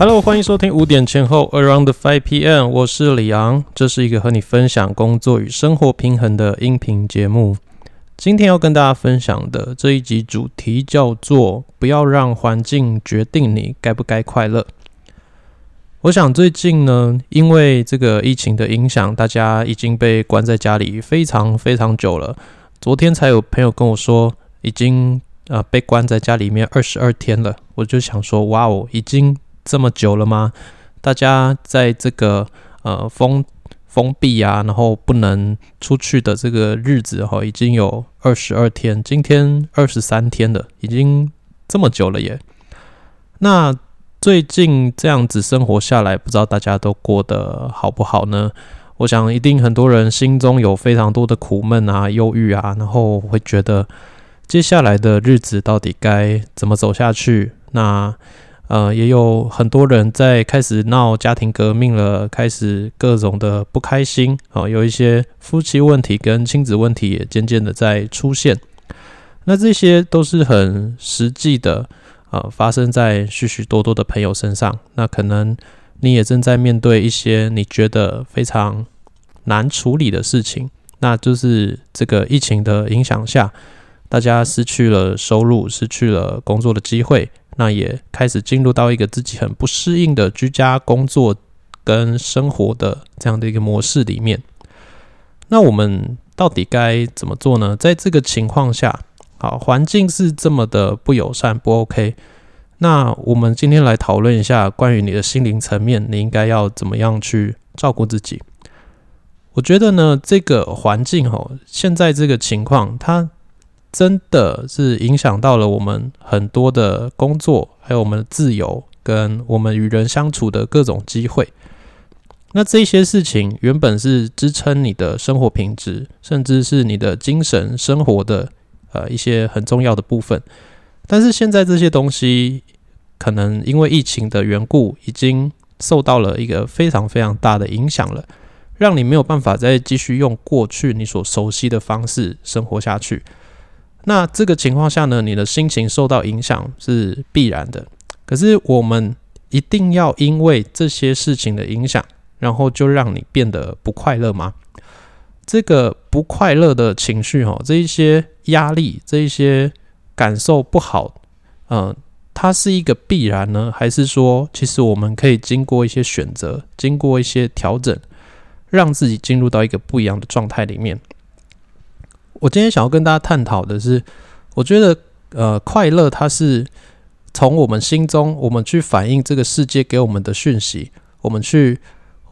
Hello，欢迎收听五点前后 Around Five PM，我是李昂，这是一个和你分享工作与生活平衡的音频节目。今天要跟大家分享的这一集主题叫做“不要让环境决定你该不该快乐”。我想最近呢，因为这个疫情的影响，大家已经被关在家里非常非常久了。昨天才有朋友跟我说，已经呃被关在家里面二十二天了。我就想说，哇哦，已经这么久了吗？大家在这个呃封封闭啊，然后不能出去的这个日子哈，已经有二十二天，今天二十三天了，已经这么久了耶。那最近这样子生活下来，不知道大家都过得好不好呢？我想，一定很多人心中有非常多的苦闷啊、忧郁啊，然后会觉得接下来的日子到底该怎么走下去？那呃，也有很多人在开始闹家庭革命了，开始各种的不开心啊，有一些夫妻问题跟亲子问题也渐渐的在出现。那这些都是很实际的，呃，发生在许许多多的朋友身上。那可能。你也正在面对一些你觉得非常难处理的事情，那就是这个疫情的影响下，大家失去了收入，失去了工作的机会，那也开始进入到一个自己很不适应的居家工作跟生活的这样的一个模式里面。那我们到底该怎么做呢？在这个情况下，好，环境是这么的不友善，不 OK。那我们今天来讨论一下关于你的心灵层面，你应该要怎么样去照顾自己？我觉得呢，这个环境吼，现在这个情况，它真的是影响到了我们很多的工作，还有我们的自由，跟我们与人相处的各种机会。那这些事情原本是支撑你的生活品质，甚至是你的精神生活的呃一些很重要的部分。但是现在这些东西，可能因为疫情的缘故，已经受到了一个非常非常大的影响了，让你没有办法再继续用过去你所熟悉的方式生活下去。那这个情况下呢，你的心情受到影响是必然的。可是我们一定要因为这些事情的影响，然后就让你变得不快乐吗？这个不快乐的情绪，哈，这一些压力，这一些。感受不好，嗯，它是一个必然呢，还是说，其实我们可以经过一些选择，经过一些调整，让自己进入到一个不一样的状态里面？我今天想要跟大家探讨的是，我觉得，呃，快乐它是从我们心中，我们去反映这个世界给我们的讯息，我们去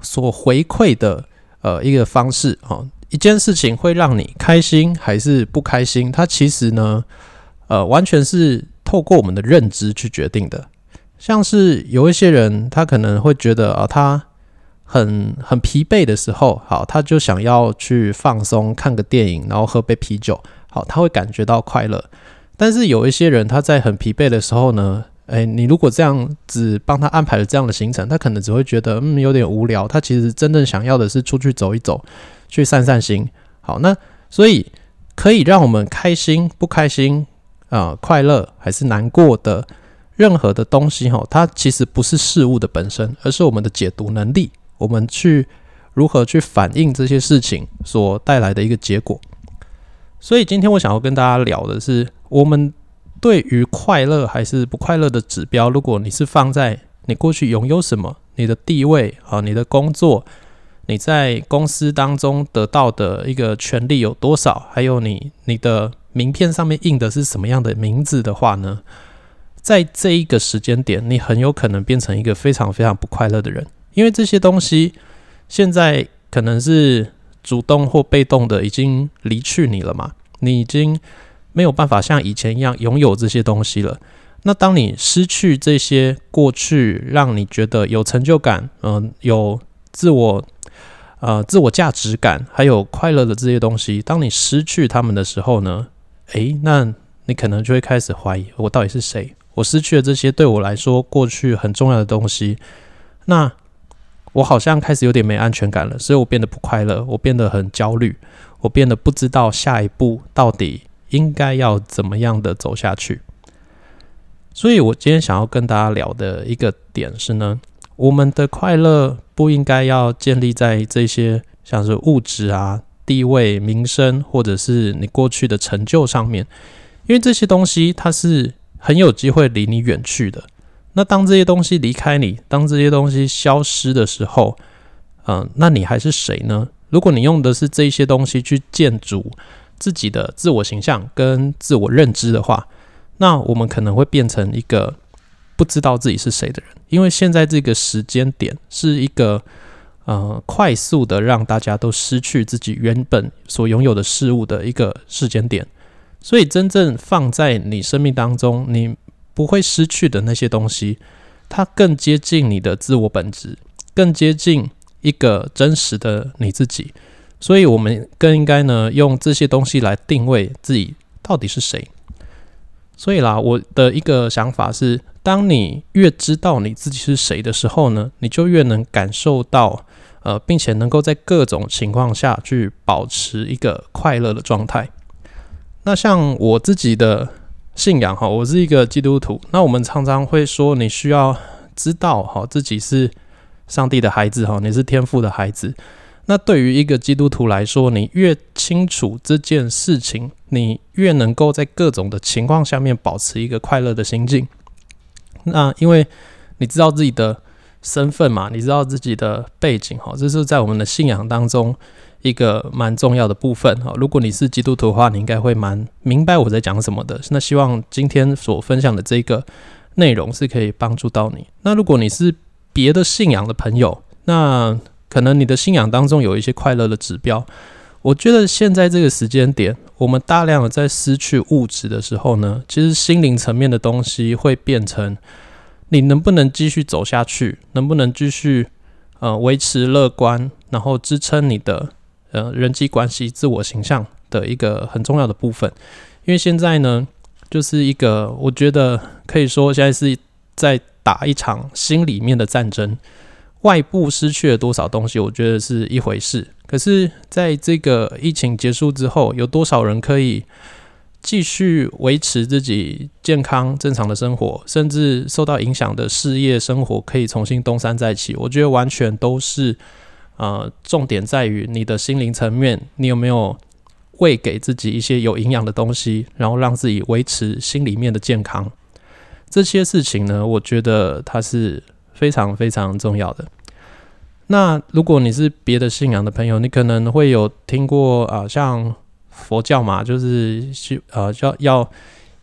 所回馈的，呃，一个方式啊，一件事情会让你开心还是不开心？它其实呢？呃，完全是透过我们的认知去决定的。像是有一些人，他可能会觉得啊，他很很疲惫的时候，好，他就想要去放松，看个电影，然后喝杯啤酒，好，他会感觉到快乐。但是有一些人，他在很疲惫的时候呢，诶，你如果这样子帮他安排了这样的行程，他可能只会觉得嗯有点无聊。他其实真正想要的是出去走一走，去散散心。好，那所以可以让我们开心不开心？啊，快乐还是难过的，任何的东西哈，它其实不是事物的本身，而是我们的解读能力，我们去如何去反映这些事情所带来的一个结果。所以今天我想要跟大家聊的是，我们对于快乐还是不快乐的指标，如果你是放在你过去拥有什么，你的地位啊，你的工作，你在公司当中得到的一个权利有多少，还有你你的。名片上面印的是什么样的名字的话呢？在这一个时间点，你很有可能变成一个非常非常不快乐的人，因为这些东西现在可能是主动或被动的已经离去你了嘛，你已经没有办法像以前一样拥有这些东西了。那当你失去这些过去让你觉得有成就感、嗯，有自我。呃，自我价值感还有快乐的这些东西，当你失去他们的时候呢？诶，那你可能就会开始怀疑，我到底是谁？我失去了这些对我来说过去很重要的东西，那我好像开始有点没安全感了，所以我变得不快乐，我变得很焦虑，我变得不知道下一步到底应该要怎么样的走下去。所以我今天想要跟大家聊的一个点是呢，我们的快乐不应该要建立在这些像是物质啊、地位、名声，或者是你过去的成就上面，因为这些东西它是很有机会离你远去的。那当这些东西离开你，当这些东西消失的时候，嗯，那你还是谁呢？如果你用的是这些东西去建筑自己的自我形象跟自我认知的话，那我们可能会变成一个不知道自己是谁的人，因为现在这个时间点是一个呃快速的让大家都失去自己原本所拥有的事物的一个时间点，所以真正放在你生命当中你不会失去的那些东西，它更接近你的自我本质，更接近一个真实的你自己，所以我们更应该呢用这些东西来定位自己到底是谁。所以啦，我的一个想法是，当你越知道你自己是谁的时候呢，你就越能感受到，呃，并且能够在各种情况下去保持一个快乐的状态。那像我自己的信仰哈，我是一个基督徒。那我们常常会说，你需要知道哈自己是上帝的孩子哈，你是天父的孩子。那对于一个基督徒来说，你越清楚这件事情，你越能够在各种的情况下面保持一个快乐的心境。那因为你知道自己的身份嘛，你知道自己的背景哈，这是在我们的信仰当中一个蛮重要的部分哈。如果你是基督徒的话，你应该会蛮明白我在讲什么的。那希望今天所分享的这个内容是可以帮助到你。那如果你是别的信仰的朋友，那可能你的信仰当中有一些快乐的指标，我觉得现在这个时间点，我们大量的在失去物质的时候呢，其实心灵层面的东西会变成你能不能继续走下去，能不能继续呃维持乐观，然后支撑你的呃人际关系、自我形象的一个很重要的部分。因为现在呢，就是一个我觉得可以说现在是在打一场心里面的战争。外部失去了多少东西，我觉得是一回事。可是，在这个疫情结束之后，有多少人可以继续维持自己健康正常的生活，甚至受到影响的事业生活可以重新东山再起？我觉得完全都是，呃，重点在于你的心灵层面，你有没有喂给自己一些有营养的东西，然后让自己维持心里面的健康。这些事情呢，我觉得它是。非常非常重要的。那如果你是别的信仰的朋友，你可能会有听过啊，像佛教嘛，就是是呃，要要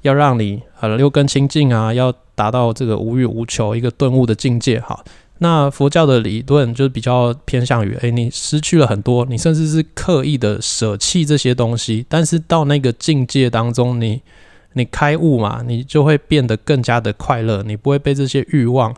要让你呃六根清净啊，要达到这个无欲无求一个顿悟的境界。哈，那佛教的理论就是比较偏向于，诶，你失去了很多，你甚至是刻意的舍弃这些东西，但是到那个境界当中，你你开悟嘛，你就会变得更加的快乐，你不会被这些欲望。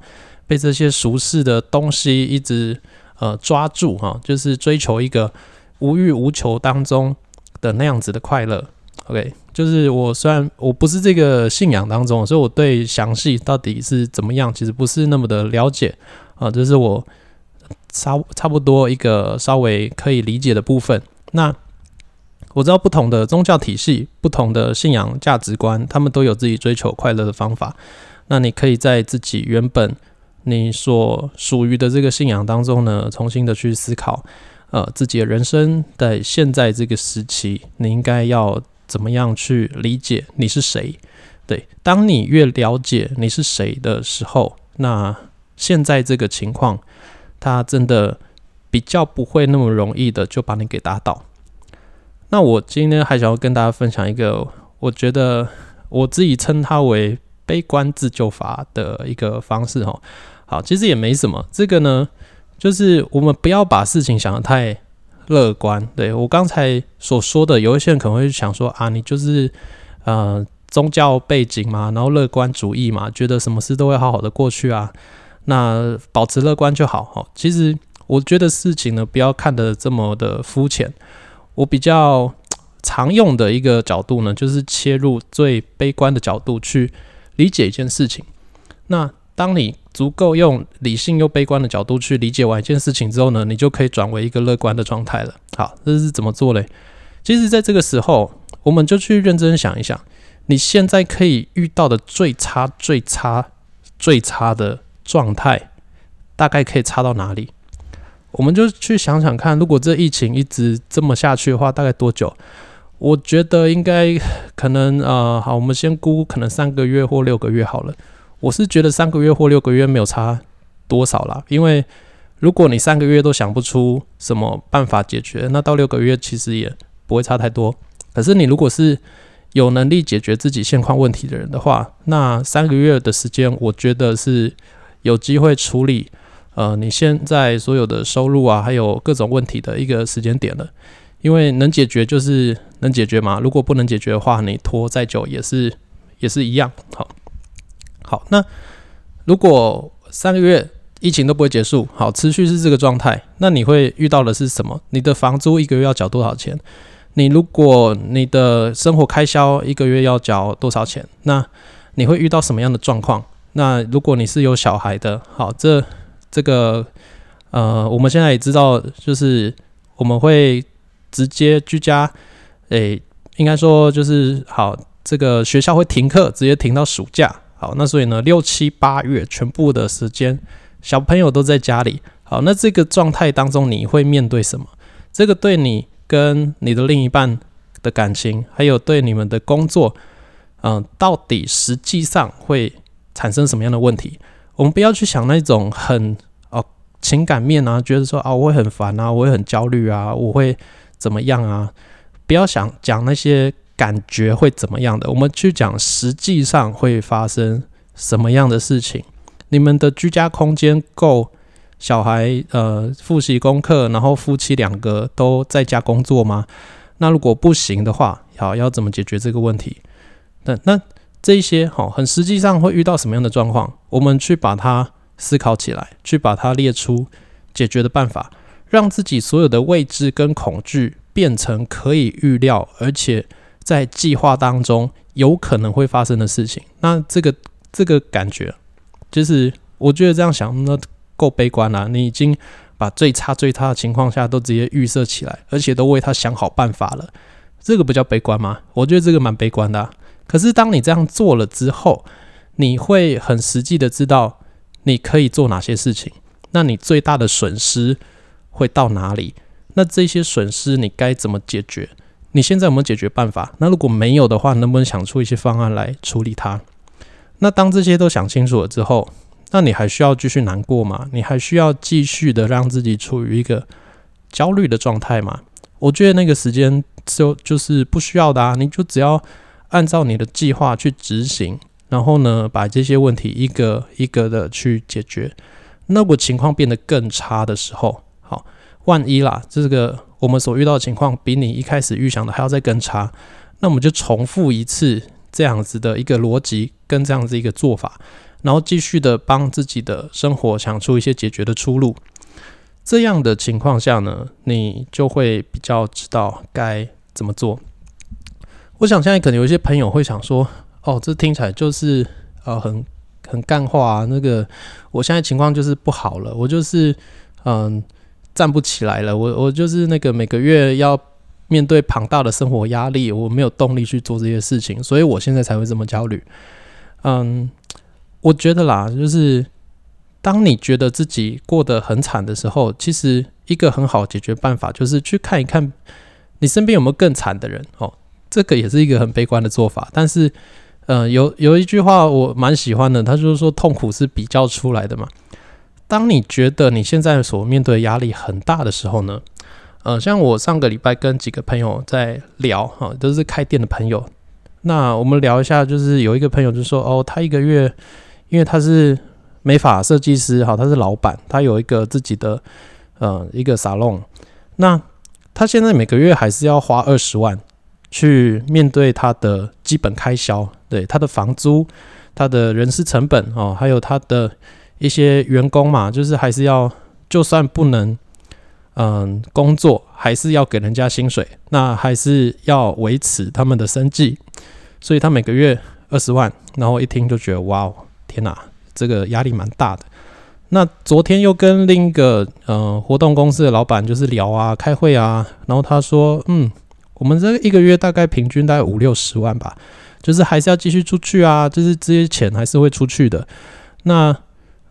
被这些俗世的东西一直呃抓住哈，就是追求一个无欲无求当中的那样子的快乐。OK，就是我虽然我不是这个信仰当中，所以我对详细到底是怎么样，其实不是那么的了解啊。这是我差差不多一个稍微可以理解的部分。那我知道不同的宗教体系、不同的信仰价值观，他们都有自己追求快乐的方法。那你可以在自己原本你所属于的这个信仰当中呢，重新的去思考，呃，自己的人生在现在这个时期，你应该要怎么样去理解你是谁？对，当你越了解你是谁的时候，那现在这个情况，他真的比较不会那么容易的就把你给打倒。那我今天还想要跟大家分享一个，我觉得我自己称它为悲观自救法的一个方式，哈。好，其实也没什么。这个呢，就是我们不要把事情想得太乐观。对我刚才所说的，有一些人可能会想说啊，你就是呃宗教背景嘛，然后乐观主义嘛，觉得什么事都会好好的过去啊，那保持乐观就好。哈，其实我觉得事情呢，不要看得这么的肤浅。我比较常用的一个角度呢，就是切入最悲观的角度去理解一件事情。那当你足够用理性又悲观的角度去理解完一件事情之后呢，你就可以转为一个乐观的状态了。好，这是怎么做嘞？其实，在这个时候，我们就去认真想一想，你现在可以遇到的最差、最差、最差的状态，大概可以差到哪里？我们就去想想看，如果这疫情一直这么下去的话，大概多久？我觉得应该可能呃，好，我们先估可能三个月或六个月好了。我是觉得三个月或六个月没有差多少啦，因为如果你三个月都想不出什么办法解决，那到六个月其实也不会差太多。可是你如果是有能力解决自己现况问题的人的话，那三个月的时间，我觉得是有机会处理。呃，你现在所有的收入啊，还有各种问题的一个时间点了，因为能解决就是能解决嘛。如果不能解决的话，你拖再久也是也是一样。好，好，那如果三个月疫情都不会结束，好，持续是这个状态，那你会遇到的是什么？你的房租一个月要缴多少钱？你如果你的生活开销一个月要缴多少钱？那你会遇到什么样的状况？那如果你是有小孩的，好，这。这个呃，我们现在也知道，就是我们会直接居家，诶，应该说就是好，这个学校会停课，直接停到暑假。好，那所以呢，六七八月全部的时间，小朋友都在家里。好，那这个状态当中，你会面对什么？这个对你跟你的另一半的感情，还有对你们的工作，嗯，到底实际上会产生什么样的问题？我们不要去想那种很哦情感面啊，觉得说啊我会很烦啊，我会很焦虑啊，我会怎么样啊？不要想讲那些感觉会怎么样的，我们去讲实际上会发生什么样的事情。你们的居家空间够小孩呃复习功课，然后夫妻两个都在家工作吗？那如果不行的话，好要怎么解决这个问题？那那。这一些哈，很实际上会遇到什么样的状况？我们去把它思考起来，去把它列出解决的办法，让自己所有的未知跟恐惧变成可以预料，而且在计划当中有可能会发生的事情。那这个这个感觉，就是我觉得这样想，那够悲观了。你已经把最差最差的情况下都直接预设起来，而且都为他想好办法了，这个不叫悲观吗？我觉得这个蛮悲观的。可是，当你这样做了之后，你会很实际的知道你可以做哪些事情。那你最大的损失会到哪里？那这些损失你该怎么解决？你现在有没有解决办法？那如果没有的话，能不能想出一些方案来处理它？那当这些都想清楚了之后，那你还需要继续难过吗？你还需要继续的让自己处于一个焦虑的状态吗？我觉得那个时间就就是不需要的啊，你就只要。按照你的计划去执行，然后呢，把这些问题一个一个的去解决。那我情况变得更差的时候，好，万一啦，这个我们所遇到的情况比你一开始预想的还要再更差，那我们就重复一次这样子的一个逻辑跟这样子一个做法，然后继续的帮自己的生活想出一些解决的出路。这样的情况下呢，你就会比较知道该怎么做。我想现在可能有一些朋友会想说，哦，这听起来就是呃很很干话啊。那个我现在情况就是不好了，我就是嗯站不起来了，我我就是那个每个月要面对庞大的生活压力，我没有动力去做这些事情，所以我现在才会这么焦虑。嗯，我觉得啦，就是当你觉得自己过得很惨的时候，其实一个很好解决办法就是去看一看你身边有没有更惨的人哦。这个也是一个很悲观的做法，但是，呃，有有一句话我蛮喜欢的，他就是说痛苦是比较出来的嘛。当你觉得你现在所面对的压力很大的时候呢，呃，像我上个礼拜跟几个朋友在聊，哈，都是开店的朋友，那我们聊一下，就是有一个朋友就说，哦，他一个月，因为他是美发设计师，哈，他是老板，他有一个自己的，呃，一个沙龙，那他现在每个月还是要花二十万。去面对他的基本开销，对他的房租、他的人事成本哦，还有他的一些员工嘛，就是还是要，就算不能嗯工作，还是要给人家薪水，那还是要维持他们的生计，所以他每个月二十万，然后一听就觉得哇哦，天哪，这个压力蛮大的。那昨天又跟另一个嗯活动公司的老板就是聊啊，开会啊，然后他说嗯。我们这一个月大概平均大概五六十万吧，就是还是要继续出去啊，就是这些钱还是会出去的。那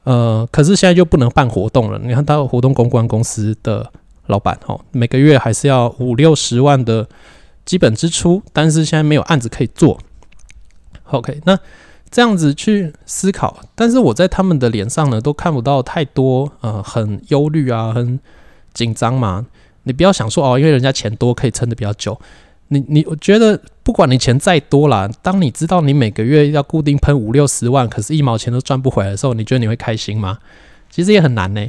呃，可是现在就不能办活动了。你看，他活动公关公司的老板哦，每个月还是要五六十万的基本支出，但是现在没有案子可以做。OK，那这样子去思考，但是我在他们的脸上呢，都看不到太多呃很忧虑啊，很紧张嘛。你不要想说哦，因为人家钱多可以撑得比较久。你你我觉得，不管你钱再多啦，当你知道你每个月要固定喷五六十万，可是一毛钱都赚不回来的时候，你觉得你会开心吗？其实也很难呢。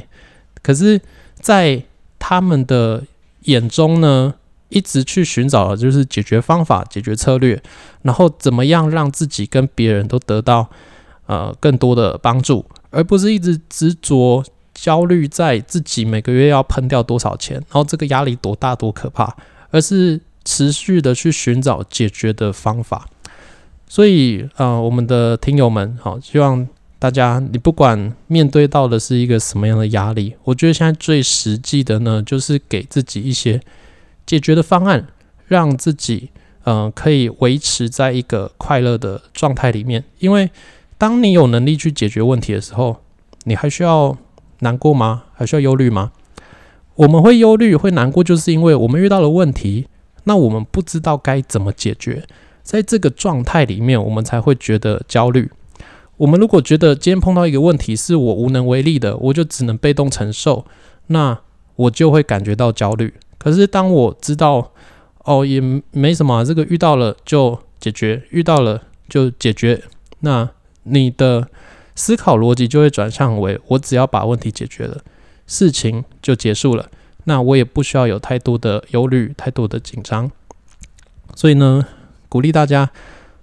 可是，在他们的眼中呢，一直去寻找的就是解决方法、解决策略，然后怎么样让自己跟别人都得到呃更多的帮助，而不是一直执着焦虑在自己每个月要喷掉多少钱，然后这个压力多大多可怕，而是。持续的去寻找解决的方法，所以啊，我们的听友们，好，希望大家，你不管面对到的是一个什么样的压力，我觉得现在最实际的呢，就是给自己一些解决的方案，让自己嗯可以维持在一个快乐的状态里面。因为当你有能力去解决问题的时候，你还需要难过吗？还需要忧虑吗？我们会忧虑、会难过，就是因为我们遇到了问题。那我们不知道该怎么解决，在这个状态里面，我们才会觉得焦虑。我们如果觉得今天碰到一个问题是我无能为力的，我就只能被动承受，那我就会感觉到焦虑。可是当我知道，哦，也没什么，这个遇到了就解决，遇到了就解决，那你的思考逻辑就会转向为：我只要把问题解决了，事情就结束了。那我也不需要有太多的忧虑，太多的紧张。所以呢，鼓励大家，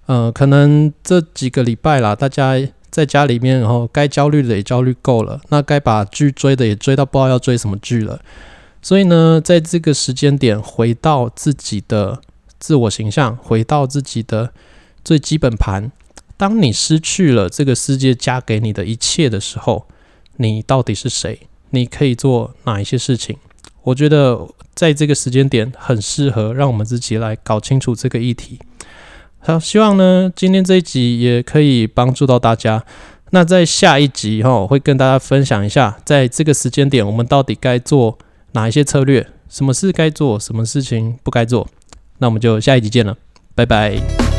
呃，可能这几个礼拜啦，大家在家里面，然后该焦虑的也焦虑够了，那该把剧追的也追到不知道要追什么剧了。所以呢，在这个时间点，回到自己的自我形象，回到自己的最基本盘。当你失去了这个世界加给你的一切的时候，你到底是谁？你可以做哪一些事情？我觉得在这个时间点很适合让我们自己来搞清楚这个议题。好，希望呢今天这一集也可以帮助到大家。那在下一集哈，会跟大家分享一下，在这个时间点我们到底该做哪一些策略，什么事该做，什么事情不该做。那我们就下一集见了，拜拜。